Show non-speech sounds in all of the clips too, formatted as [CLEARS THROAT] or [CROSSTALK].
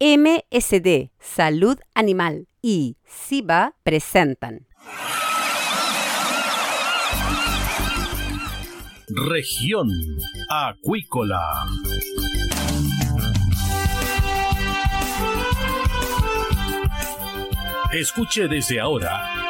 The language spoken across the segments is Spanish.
MSD, Salud Animal y SIBA presentan. Región Acuícola. Escuche desde ahora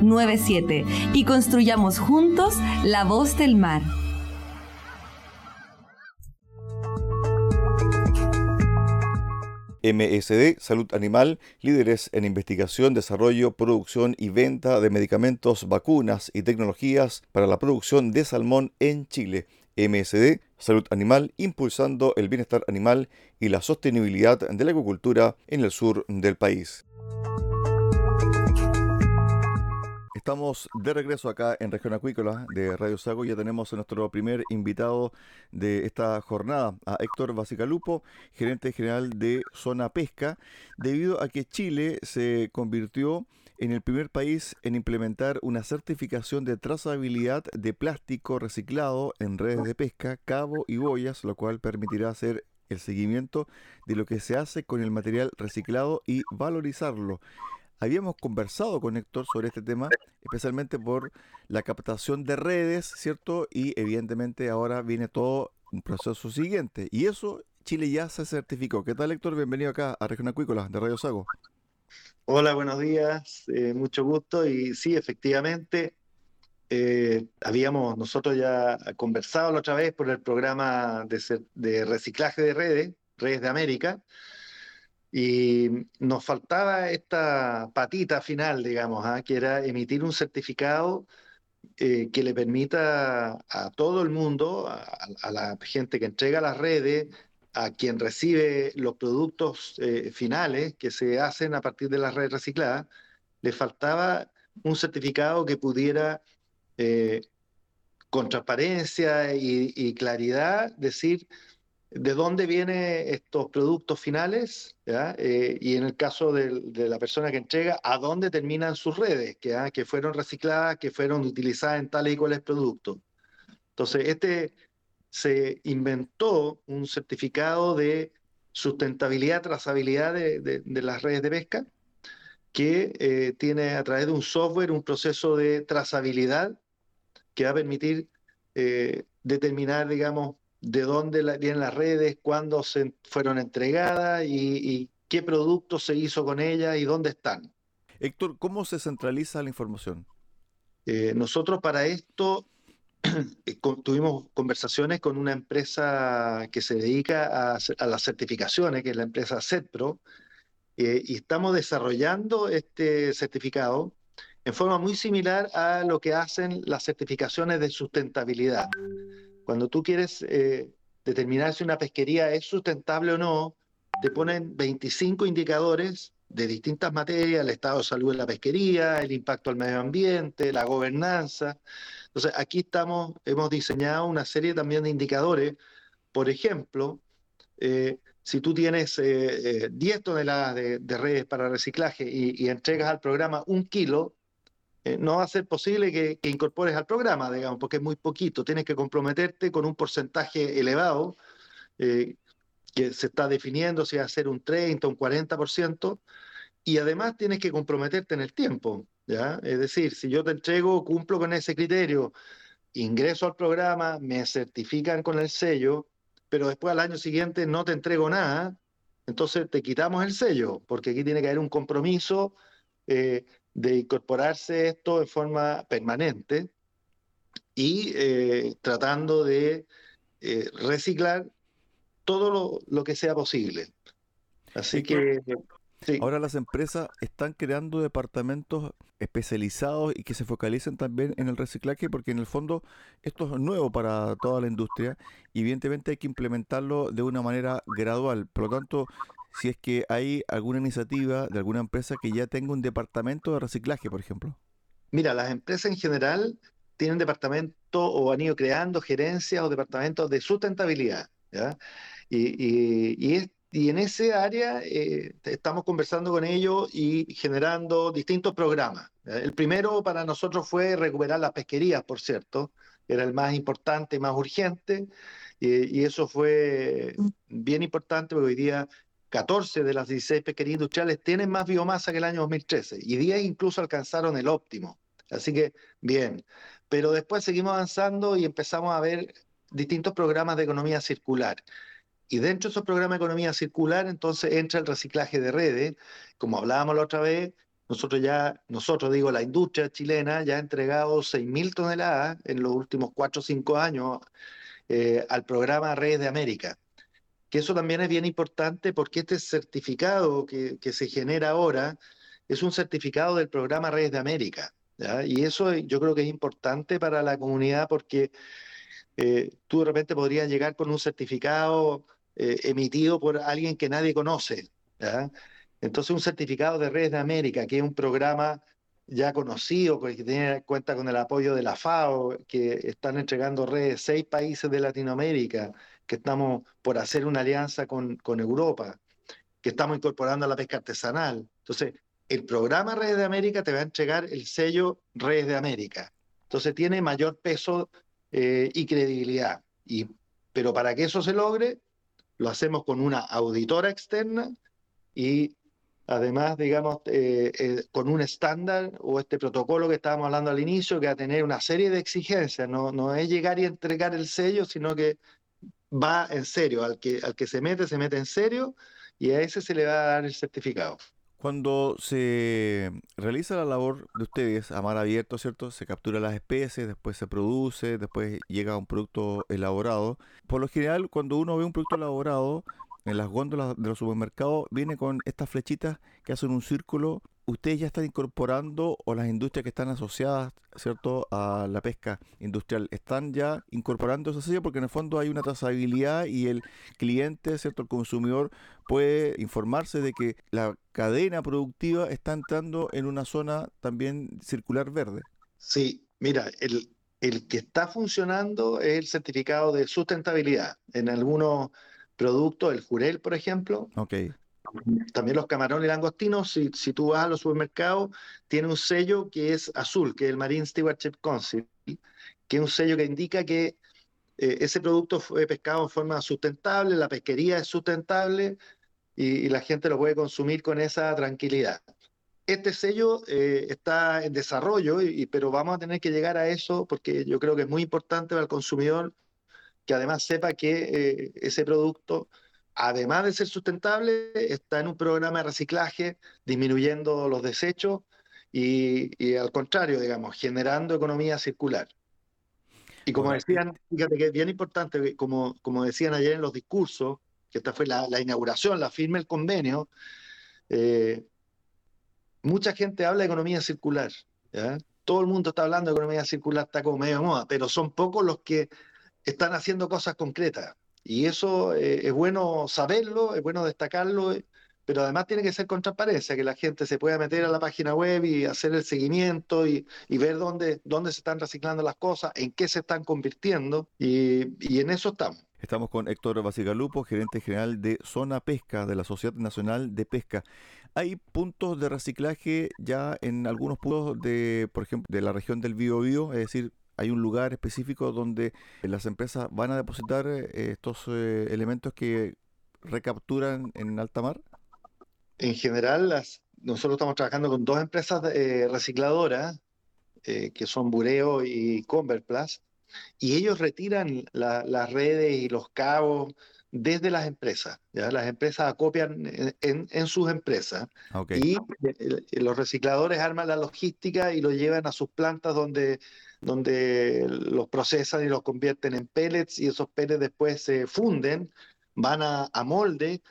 97 y construyamos juntos la voz del mar. MSD, Salud Animal, líderes en investigación, desarrollo, producción y venta de medicamentos, vacunas y tecnologías para la producción de salmón en Chile. MSD, Salud Animal, impulsando el bienestar animal y la sostenibilidad de la agricultura en el sur del país. Estamos de regreso acá en Región Acuícola de Radio Sago. Ya tenemos a nuestro primer invitado de esta jornada, a Héctor Basicalupo, gerente general de Zona Pesca, debido a que Chile se convirtió en el primer país en implementar una certificación de trazabilidad de plástico reciclado en redes de pesca, cabo y boyas, lo cual permitirá hacer el seguimiento de lo que se hace con el material reciclado y valorizarlo. Habíamos conversado con Héctor sobre este tema, especialmente por la captación de redes, ¿cierto? Y evidentemente ahora viene todo un proceso siguiente. Y eso Chile ya se certificó. ¿Qué tal, Héctor? Bienvenido acá a Región Acuícola de Radio Sago. Hola, buenos días, eh, mucho gusto. Y sí, efectivamente, eh, habíamos nosotros ya conversado la otra vez por el programa de, de reciclaje de redes, Redes de América, y nos faltaba esta patita final, digamos, ¿ah? que era emitir un certificado eh, que le permita a todo el mundo, a, la gente que entrega las redes, a quien recibe los productos eh, finales que se hacen a partir de las redes recicladas, le faltaba un certificado que pudiera, eh, con transparencia y, y claridad, decir de dónde vienen estos productos finales eh, y en el caso de, la persona que entrega, a dónde terminan sus redes, que, que fueron recicladas, que fueron utilizadas en tales y cuales productos. Entonces, este se inventó un certificado de sustentabilidad, trazabilidad de, las redes de pesca, que eh, tiene a través de un software un proceso de trazabilidad que va a permitir eh, determinar, digamos, de dónde vienen las redes, cuándo se fueron entregadas y, qué producto se hizo con ellas y dónde están. Héctor, ¿cómo se centraliza la información? Eh, nosotros para esto [CLEARS THROAT] tuvimos conversaciones con una empresa que se dedica a, las certificaciones, que es la empresa CETPRO, y estamos desarrollando este certificado en forma muy similar a lo que hacen las certificaciones de sustentabilidad. Cuando tú quieres determinar si una pesquería es sustentable o no, te ponen 25 indicadores de distintas materias, el estado de salud de la pesquería, el impacto al medio ambiente, la gobernanza. Entonces, aquí estamos, hemos diseñado una serie también de indicadores. Por ejemplo, eh, si tú tienes 10 eh, eh, toneladas de, redes para reciclaje y, entregas al programa un kilo, no va a ser posible que, que, incorpores al programa, digamos, porque es muy poquito. Tienes que comprometerte con un porcentaje elevado que se está definiendo si va a ser un 30, un 40%, y además tienes que comprometerte en el tiempo, ¿ya? Es decir, si yo te entrego, cumplo con ese criterio, ingreso al programa, me certifican con el sello, pero después al año siguiente no te entrego nada, entonces te quitamos el sello, porque aquí tiene que haber un compromiso eh, de incorporarse esto de forma permanente y eh, tratando de eh, reciclar todo lo, que sea posible. Así que... Ahora las empresas están creando departamentos especializados y que se focalicen también en el reciclaje porque en el fondo esto es nuevo para toda la industria y evidentemente hay que implementarlo de una manera gradual. Por lo tanto, si es que hay alguna iniciativa de alguna empresa que ya tenga un departamento de reciclaje, por ejemplo. Mira, las empresas en general tienen departamento o han ido creando gerencias o departamentos de sustentabilidad. Y, y, en ese área eh, estamos conversando con ellos y generando distintos programas. El primero para nosotros fue recuperar las pesquerías, por cierto, era el más importante, más urgente, y, eso fue bien importante porque hoy día 14 de las 16 pesquerías industriales tienen más biomasa que el año 2013 y 10 incluso alcanzaron el óptimo. Así que bien, pero después seguimos avanzando y empezamos a ver distintos programas de economía circular. Y dentro de esos programas de economía circular, entonces entra el reciclaje de redes. Como hablábamos la otra vez, nosotros ya, nosotros digo, la industria chilena ya ha entregado 6.000 toneladas en los últimos 4 o 5 años eh, al programa Redes de América. Que eso también es bien importante porque este certificado que, que se genera ahora es un certificado del programa Redes de América. Y eso yo creo que es importante para la comunidad porque eh, tú de repente podrías llegar con un certificado eh, emitido por alguien que nadie conoce. Entonces un certificado de Redes de América, que es un programa ya conocido, que tiene cuenta con el apoyo de la FAO, que están entregando redes seis países de Latinoamérica, que estamos por hacer una alianza con, con Europa, que estamos incorporando a la pesca artesanal. Entonces, el programa Redes de América te va a entregar el sello Redes de América. Entonces tiene mayor peso eh, y credibilidad. Y, pero para que eso se logre, lo hacemos con una auditora externa y además, digamos, eh, eh, con un estándar o este protocolo que estábamos hablando al inicio, que va a tener una serie de exigencias, no, no es llegar y entregar el sello, sino que va en serio, al que, al que se mete, se mete en serio y a ese se le va a dar el certificado. Cuando se realiza la labor de ustedes a mar abierto, ¿cierto? Se captura las especies, después se produce, después llega un producto elaborado. Por lo general, cuando uno ve un producto elaborado, en las góndolas de los supermercados viene con estas flechitas que hacen un círculo ustedes ya están incorporando o las industrias que están asociadas, ¿cierto?, a la pesca industrial, están ya incorporando ese sello porque en el fondo hay una trazabilidad y el cliente, ¿cierto?, el consumidor puede informarse de que la cadena productiva está entrando en una zona también circular verde. Sí, mira, el, el que está funcionando es el certificado de sustentabilidad. En algunos productos, el Jurel, por ejemplo, okay. También los camarones y langostinos, si, si tú vas a los supermercados, tiene un sello que es azul, que es el Marine Stewardship Council, que es un sello que indica que eh, ese producto fue pescado en forma sustentable, la pesquería es sustentable y, la gente lo puede consumir con esa tranquilidad. Este sello eh, está en desarrollo, y, pero vamos a tener que llegar a eso porque yo creo que es muy importante para el consumidor que además sepa que eh, ese producto además de ser sustentable, está en un programa de reciclaje, disminuyendo los desechos y, al contrario, digamos, generando economía circular. Y como decían, fíjate que es bien importante, como, como decían ayer en los discursos, que esta fue la, inauguración, la firma el convenio, eh, mucha gente habla de economía circular. Todo el mundo está hablando de economía circular, está como medio de moda, pero son pocos los que están haciendo cosas concretas. Y eso eh, es bueno saberlo, es bueno destacarlo, pero además tiene que ser con transparencia, que la gente se pueda meter a la página web y hacer el seguimiento y, ver dónde, dónde se están reciclando las cosas, en qué se están convirtiendo, y, en eso estamos. Estamos con Héctor Basigalupo, gerente general de Zona Pesca de la Sociedad Nacional de Pesca. Hay puntos de reciclaje ya en algunos puntos de, por ejemplo, de la región del Biobío, es decir, hay un lugar específico donde las empresas van a depositar eh, estos eh, elementos que recapturan en alta mar. En general, nosotros estamos trabajando con dos empresas eh, recicladoras, que son Bureo y Converplast, y ellos retiran las redes y los cabos desde las empresas. ¿ya? Las empresas acopian en, sus empresas y los recicladores arman la logística y lo llevan a sus plantas donde, donde los procesan y los convierten en pellets y esos pellets después se funden, van a, molde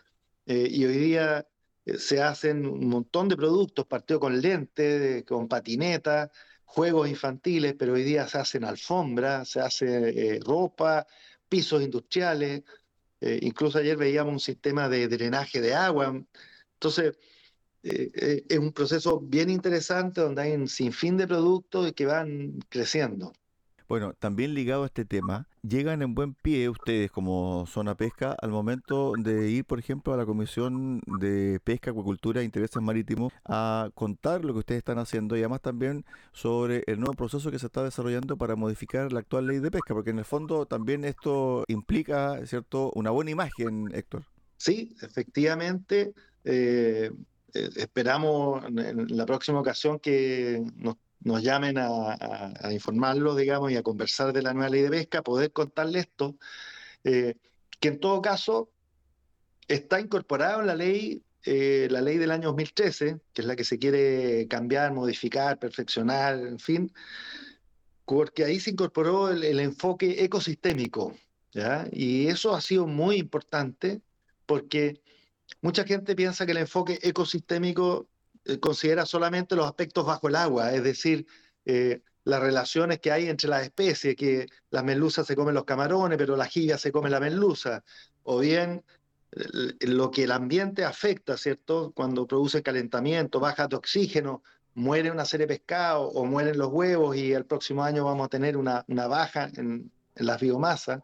eh, y hoy día eh, se hacen un montón de productos, partido con lentes, con patinetas, juegos infantiles, pero hoy día se hacen alfombras, se hace eh, ropa, pisos industriales, eh, incluso ayer veíamos un sistema de drenaje de agua. Entonces, eh, eh, es un proceso bien interesante donde hay un sinfín de productos que van creciendo. Bueno, también ligado a este tema, llegan en buen pie ustedes como zona pesca al momento de ir, por ejemplo, a la Comisión de Pesca, Acuicultura e Intereses Marítimos a contar lo que ustedes están haciendo y además también sobre el nuevo proceso que se está desarrollando para modificar la actual ley de pesca, porque en el fondo también esto implica, ¿cierto?, una buena imagen, Héctor. Sí, efectivamente. Eh, eh, esperamos en la próxima ocasión que nos nos llamen a, informarlo, digamos, y a conversar de la nueva ley de pesca, poder contarle esto, eh, que en todo caso está incorporado en la ley, eh, la ley del año 2013, que es la que se quiere cambiar, modificar, perfeccionar, en fin, porque ahí se incorporó el, enfoque ecosistémico, ¿ya? Y eso ha sido muy importante porque mucha gente piensa que el enfoque ecosistémico eh, considera solamente los aspectos bajo el agua, es decir, eh, las relaciones que hay entre las especies, que las merluzas se comen los camarones, pero la jibia se come la merluza, o bien lo que el ambiente afecta, ¿cierto? Cuando produce calentamiento, baja de oxígeno, muere una serie de pescados o mueren los huevos y el próximo año vamos a tener una, baja en, en las biomasas.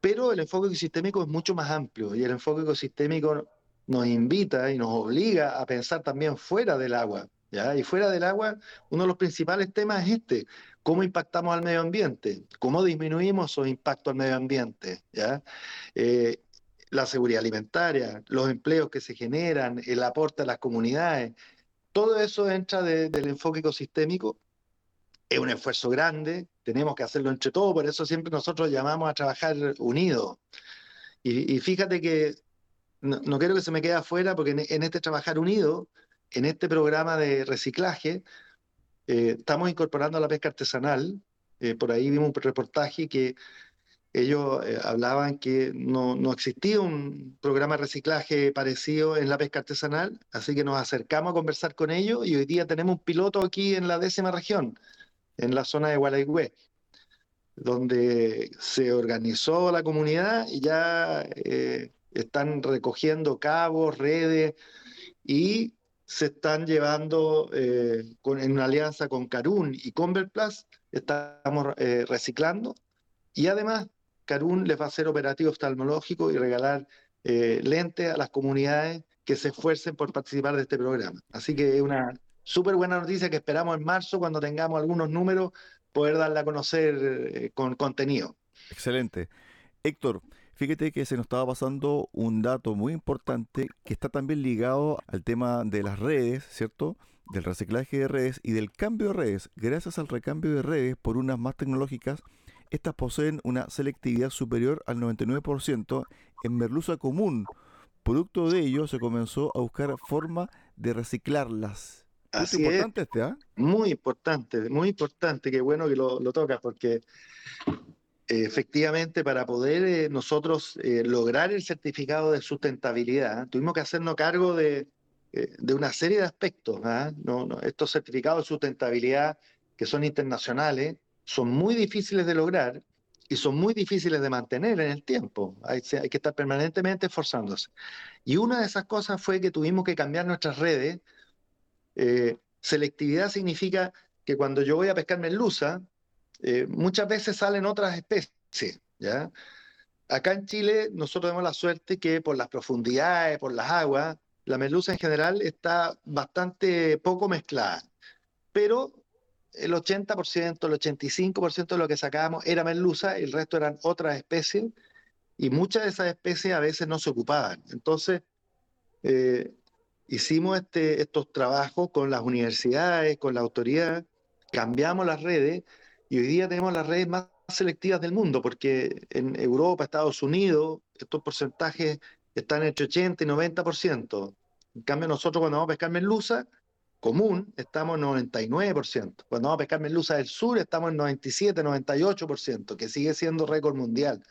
Pero el enfoque ecosistémico es mucho más amplio y el enfoque ecosistémico nos invita y nos obliga a pensar también fuera del agua. ¿ya? Y fuera del agua, uno de los principales temas es este, cómo impactamos al medio ambiente, cómo disminuimos esos impactos al medio ambiente. ¿ya? Eh, la seguridad alimentaria, los empleos que se generan, el aporte a las comunidades, todo eso entra del enfoque ecosistémico. Es un esfuerzo grande, tenemos que hacerlo entre todos, por eso siempre nosotros llamamos a trabajar unidos. y fíjate que no, quiero que se me quede afuera porque en, este Trabajar Unido, en este programa de reciclaje, eh, estamos incorporando la pesca artesanal. Eh, por ahí vimos un reportaje que ellos eh, hablaban que no, no, existía un programa de reciclaje parecido en la pesca artesanal, así que nos acercamos a conversar con ellos y hoy día tenemos un piloto aquí en la décima región, en la zona de Gualaigüe, donde se organizó la comunidad y ya están recogiendo cabos, redes y se están llevando eh, en una alianza con Carun y Converplus, estamos eh, reciclando y además Carun les va a hacer operativo oftalmológico y regalar eh, lentes a las comunidades que se esfuercen por participar de este programa. Así que es una súper buena noticia que esperamos en marzo, cuando tengamos algunos números, poder darla a conocer con contenido. Excelente. Héctor, Fíjate que se nos estaba pasando un dato muy importante que está también ligado al tema de las redes, ¿cierto? Del reciclaje de redes y del cambio de redes. Gracias al recambio de redes por unas más tecnológicas, estas poseen una selectividad superior al 99% en merluza común. Producto de ello se comenzó a buscar forma de reciclarlas. Así importante este, ¿ah? Muy importante, muy importante, qué bueno que lo, lo tocas, porque efectivamente para poder eh, nosotros eh, lograr el certificado de sustentabilidad, tuvimos que hacernos cargo de, eh, de una serie de aspectos. ¿ah? No, no, estos certificados de sustentabilidad que son internacionales son muy difíciles de lograr y son muy difíciles de mantener en el tiempo. Hay, hay, que estar permanentemente esforzándose. Y una de esas cosas fue que tuvimos que cambiar nuestras redes. selectividad significa que cuando yo voy a pescar merluza, eh, muchas veces salen otras especies, ¿ya? Acá en Chile nosotros tenemos la suerte que por las profundidades, por las aguas, la merluza en general está bastante poco mezclada, pero el 80%, el 85% de lo que sacábamos era merluza, el resto eran otras especies, y muchas de esas especies a veces no se ocupaban. Entonces, eh, hicimos este, estos trabajos con las universidades, con la autoridad, cambiamos las redes, y hoy día tenemos las redes más selectivas del mundo, porque en Europa, Estados Unidos, estos porcentajes están entre 80 y 90%. En cambio, nosotros cuando vamos a pescar merluza común, estamos en 99%. Cuando vamos a pescar merluza del sur, estamos en 97, 98%, que sigue siendo récord mundial.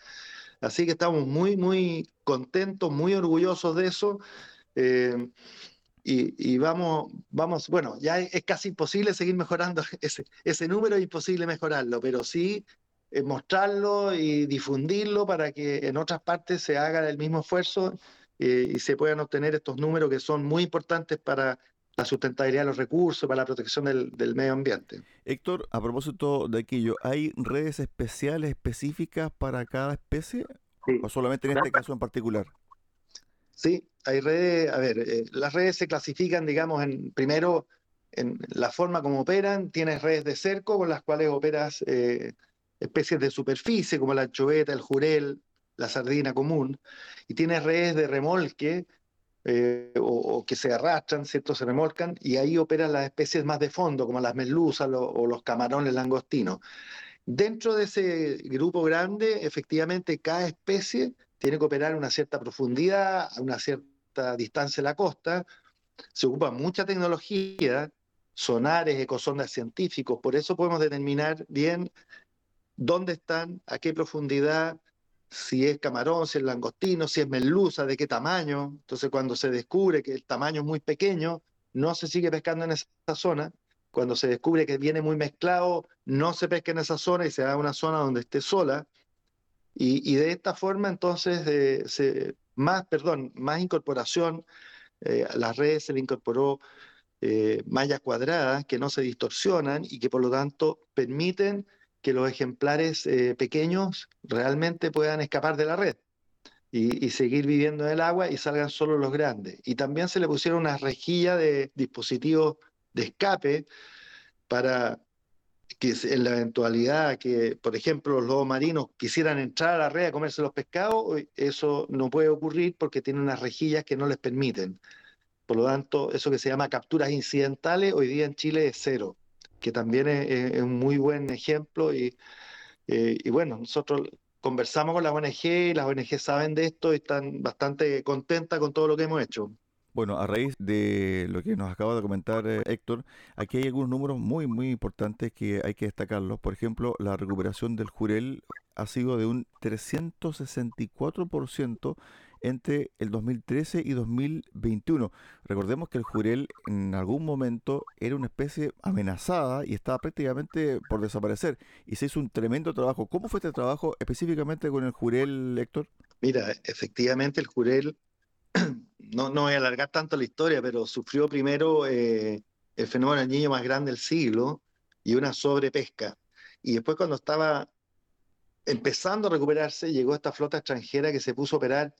Así que estamos muy, muy contentos, muy orgullosos de eso. Eh, y, vamos, vamos, bueno, ya es, casi imposible seguir mejorando [LAUGHS] ese, ese número, es imposible mejorarlo, pero sí eh, mostrarlo y difundirlo para que en otras partes se haga el mismo esfuerzo eh, y se puedan obtener estos números que son muy importantes para la sustentabilidad de los recursos, para la protección del, del medio ambiente. Héctor, a propósito de aquello, ¿hay redes especiales, específicas para cada especie? ¿O solamente en este caso en particular? Sí, hay redes, a ver, eh, las redes se clasifican, digamos, en primero en la forma como operan, tienes redes de cerco con las cuales operas eh, especies de superficie como la anchoveta, el jurel, la sardina común, y tienes redes de remolque eh, o, que se arrastran, ¿cierto? Se remolcan, y ahí operan las especies más de fondo, como las merluzas o los camarones langostinos. Dentro de ese grupo grande, efectivamente, cada especie tiene que operar a una cierta profundidad, a una cierta distancia de la costa. Se ocupa mucha tecnología, sonares, ecosondas científicos, por eso podemos determinar bien dónde están, a qué profundidad, si es camarón, si es langostino, si es merluza, de qué tamaño. Entonces, cuando se descubre que el tamaño es muy pequeño, no se sigue pescando en esa zona. Cuando se descubre que viene muy mezclado, no se pesca en esa zona y se da a una zona donde esté sola. Y, de esta forma, entonces, más, perdón, más incorporación, eh, a las redes se le incorporó eh, mallas cuadradas que no se distorsionan y que por lo tanto permiten que los ejemplares eh, pequeños realmente puedan escapar de la red y, y, seguir viviendo en el agua y salgan solo los grandes. Y también se le pusieron una rejilla de dispositivos de escape para que en la eventualidad que, por ejemplo, los lobos marinos quisieran entrar a la red a comerse los pescados, eso no puede ocurrir porque tienen unas rejillas que no les permiten. Por lo tanto, eso que se llama capturas incidentales, hoy día en Chile es cero, que también es, un muy buen ejemplo. Y, eh, y bueno, nosotros conversamos con las ONG y las ONG saben de esto y están bastante contentas con todo lo que hemos hecho. Bueno, a raíz de lo que nos acaba de comentar eh, Héctor, aquí hay algunos números muy, muy importantes que hay que destacarlos. Por ejemplo, la recuperación del jurel ha sido de un 364% entre el 2013 y 2021. Recordemos que el jurel en algún momento era una especie amenazada y estaba prácticamente por desaparecer. Y se hizo un tremendo trabajo. ¿Cómo fue este trabajo específicamente con el jurel, Héctor? Mira, efectivamente el jurel no, no voy a alargar tanto la historia, pero sufrió primero eh, el fenómeno del niño más grande del siglo y una sobrepesca. Y después cuando estaba empezando a recuperarse, llegó esta flota extranjera que se puso a operar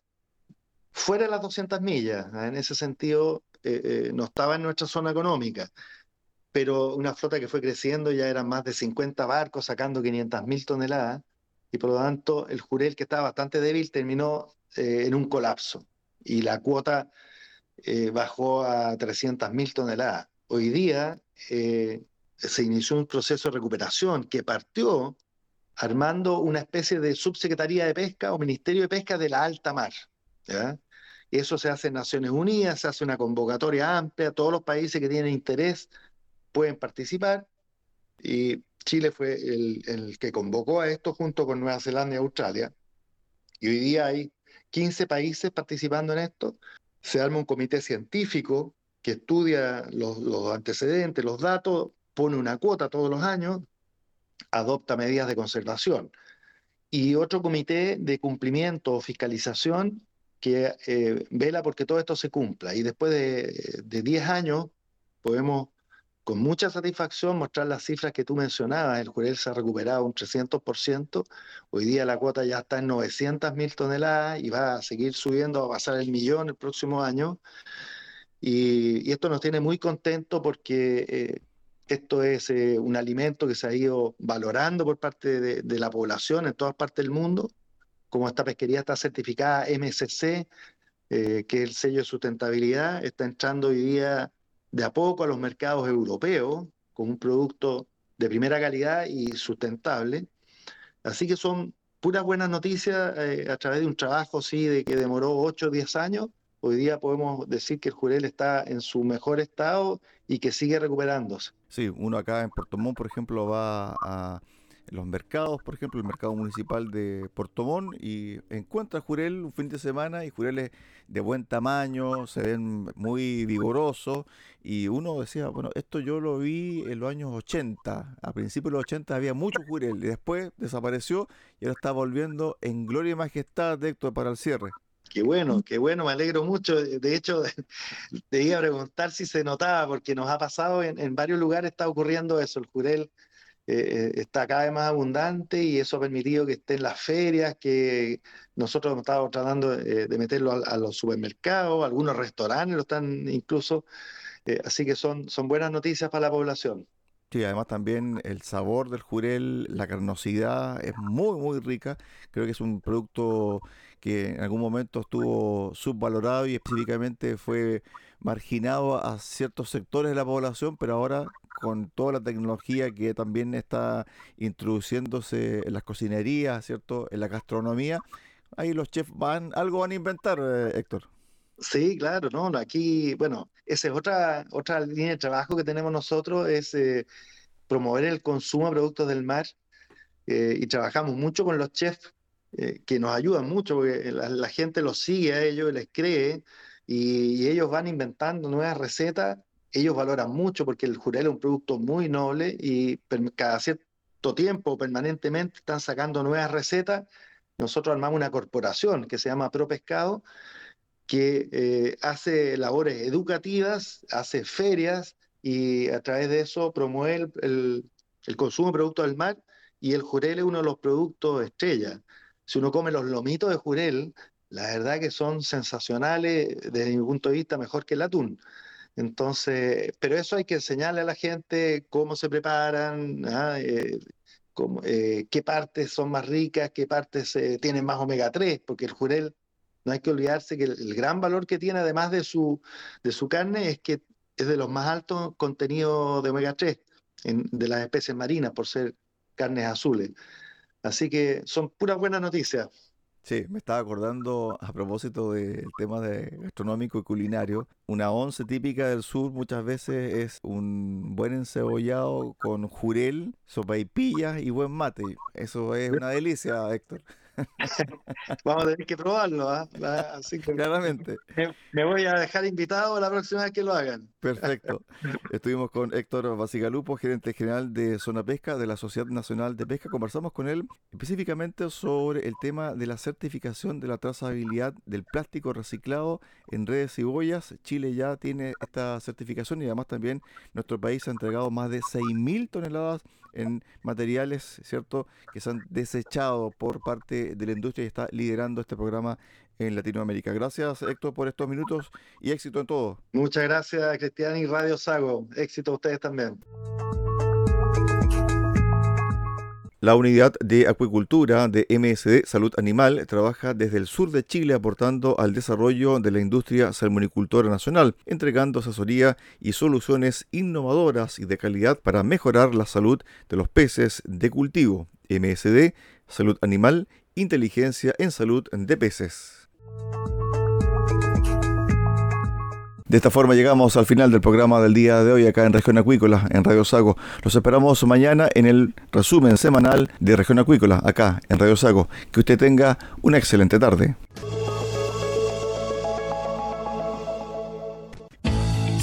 fuera de las 200 millas. ¿ah? En ese sentido, eh, eh, no estaba en nuestra zona económica, pero una flota que fue creciendo, ya eran más de 50 barcos sacando 500 mil toneladas, y por lo tanto el jurel, que estaba bastante débil, terminó en un colapso y la cuota eh, bajó a 300.000 toneladas. Hoy día eh, se inició un proceso de recuperación que partió armando una especie de subsecretaría de pesca o ministerio de pesca de la alta mar. Y Eso se hace en Naciones Unidas, se hace una convocatoria amplia, todos los países que tienen interés pueden participar y Chile fue el, el que convocó a esto junto con Nueva Zelanda y Australia. Y hoy día hay 15 países participando en esto. Se arma un comité científico que estudia los, antecedentes, los datos, pone una cuota todos los años, adopta medidas de conservación. Y otro comité de cumplimiento o fiscalización que eh, vela porque todo esto se cumpla. Y después de, de 10 años podemos con mucha satisfacción mostrar las cifras que tú mencionabas. El jurel se ha recuperado un 300%. Hoy día la cuota ya está en 900 mil toneladas y va a seguir subiendo, a pasar el millón el próximo año. Y, y esto nos tiene muy contentos porque eh, esto es eh, un alimento que se ha ido valorando por parte de, de, la población en todas partes del mundo. Como esta pesquería está certificada MSC, eh, que es el sello de sustentabilidad, está entrando hoy día de a poco a los mercados europeos con un producto de primera calidad y sustentable. Así que son puras buenas noticias eh, a través de un trabajo sí, de que demoró 8 o 10 años. Hoy día podemos decir que el jurel está en su mejor estado y que sigue recuperándose. Sí, uno acá en Puerto Montt, por ejemplo, va a los mercados, por ejemplo, el mercado municipal de Portomón y encuentra jurel un fin de semana y jureles de buen tamaño, se ven muy vigorosos y uno decía, bueno, esto yo lo vi en los años 80, a principios de los 80 había mucho jurel y después desapareció y ahora está volviendo en gloria y majestad de Héctor para el cierre. Qué bueno, qué bueno, me alegro mucho. De hecho, [LAUGHS] te iba a preguntar si se notaba, porque nos ha pasado en, en varios lugares, está ocurriendo eso, el jurel eh, está cada vez más abundante y eso ha permitido que esté en las ferias, que nosotros hemos estado tratando eh, de meterlo a, a, los supermercados, algunos restaurantes lo están incluso, eh, así que son, son buenas noticias para la población. Sí, además también el sabor del jurel, la carnosidad es muy, muy rica. Creo que es un producto que en algún momento estuvo subvalorado y específicamente fue marginado a ciertos sectores de la población, pero ahora con toda la tecnología que también está introduciéndose en las cocinerías, ¿cierto? En la gastronomía, ahí los chefs van, algo van a inventar, eh, Héctor. Sí, claro, no, aquí, bueno, esa es otra, otra línea de trabajo que tenemos nosotros, es eh, promover el consumo de productos del mar eh, y trabajamos mucho con los chefs que nos ayudan mucho porque la, la, gente los sigue a ellos, les cree y, y ellos van inventando nuevas recetas ellos valoran mucho porque el jurel es un producto muy noble y cada cierto tiempo, permanentemente, están sacando nuevas recetas. Nosotros armamos una corporación que se llama Pro Pescado, que eh, hace labores educativas, hace ferias y a través de eso promueve el, el, el consumo de productos del mar y el jurel es uno de los productos estrella. Si uno come los lomitos de jurel, la verdad que son sensacionales desde mi punto de vista, mejor que el atún. Entonces, pero eso hay que enseñarle a la gente cómo se preparan, ¿ah? eh, cómo, eh, qué partes son más ricas, qué partes eh, tienen más omega 3, porque el jurel, no hay que olvidarse que el, el, gran valor que tiene, además de su, de su carne, es que es de los más altos contenidos de omega 3 en, de las especies marinas, por ser carnes azules. Así que son puras buenas noticias. Sí, me estaba acordando a propósito del tema de gastronómico y culinario. Una once típica del sur muchas veces es un buen encebollado con jurel, sopaipillas y buen mate. Eso es una delicia, Héctor. [LAUGHS] Vamos a tener que probarlo, ¿eh? Así que Claramente. Me, me, voy a dejar invitado la próxima vez que lo hagan. Perfecto. Estuvimos con Héctor Basigalupo, gerente general de Zona Pesca de la Sociedad Nacional de Pesca. Conversamos con él específicamente sobre el tema de la certificación de la trazabilidad del plástico reciclado en redes y boyas. Chile ya tiene esta certificación y además también nuestro país ha entregado más de 6.000 toneladas en materiales, ¿cierto?, que se han desechado por parte de la industria y está liderando este programa en Latinoamérica. Gracias, Héctor, por estos minutos y éxito en todo. Muchas gracias, Cristian y Radio Sago. Éxito a ustedes también. La unidad de acuicultura de MSD Salud Animal trabaja desde el sur de Chile aportando al desarrollo de la industria salmonicultora nacional, entregando asesoría y soluciones innovadoras y de calidad para mejorar la salud de los peces de cultivo. MSD Salud Animal, inteligencia en salud de peces. De esta forma llegamos al final del programa del día de hoy acá en Región Acuícola, en Radio Sago. Los esperamos mañana en el resumen semanal de Región Acuícola, acá en Radio Sago. Que usted tenga una excelente tarde.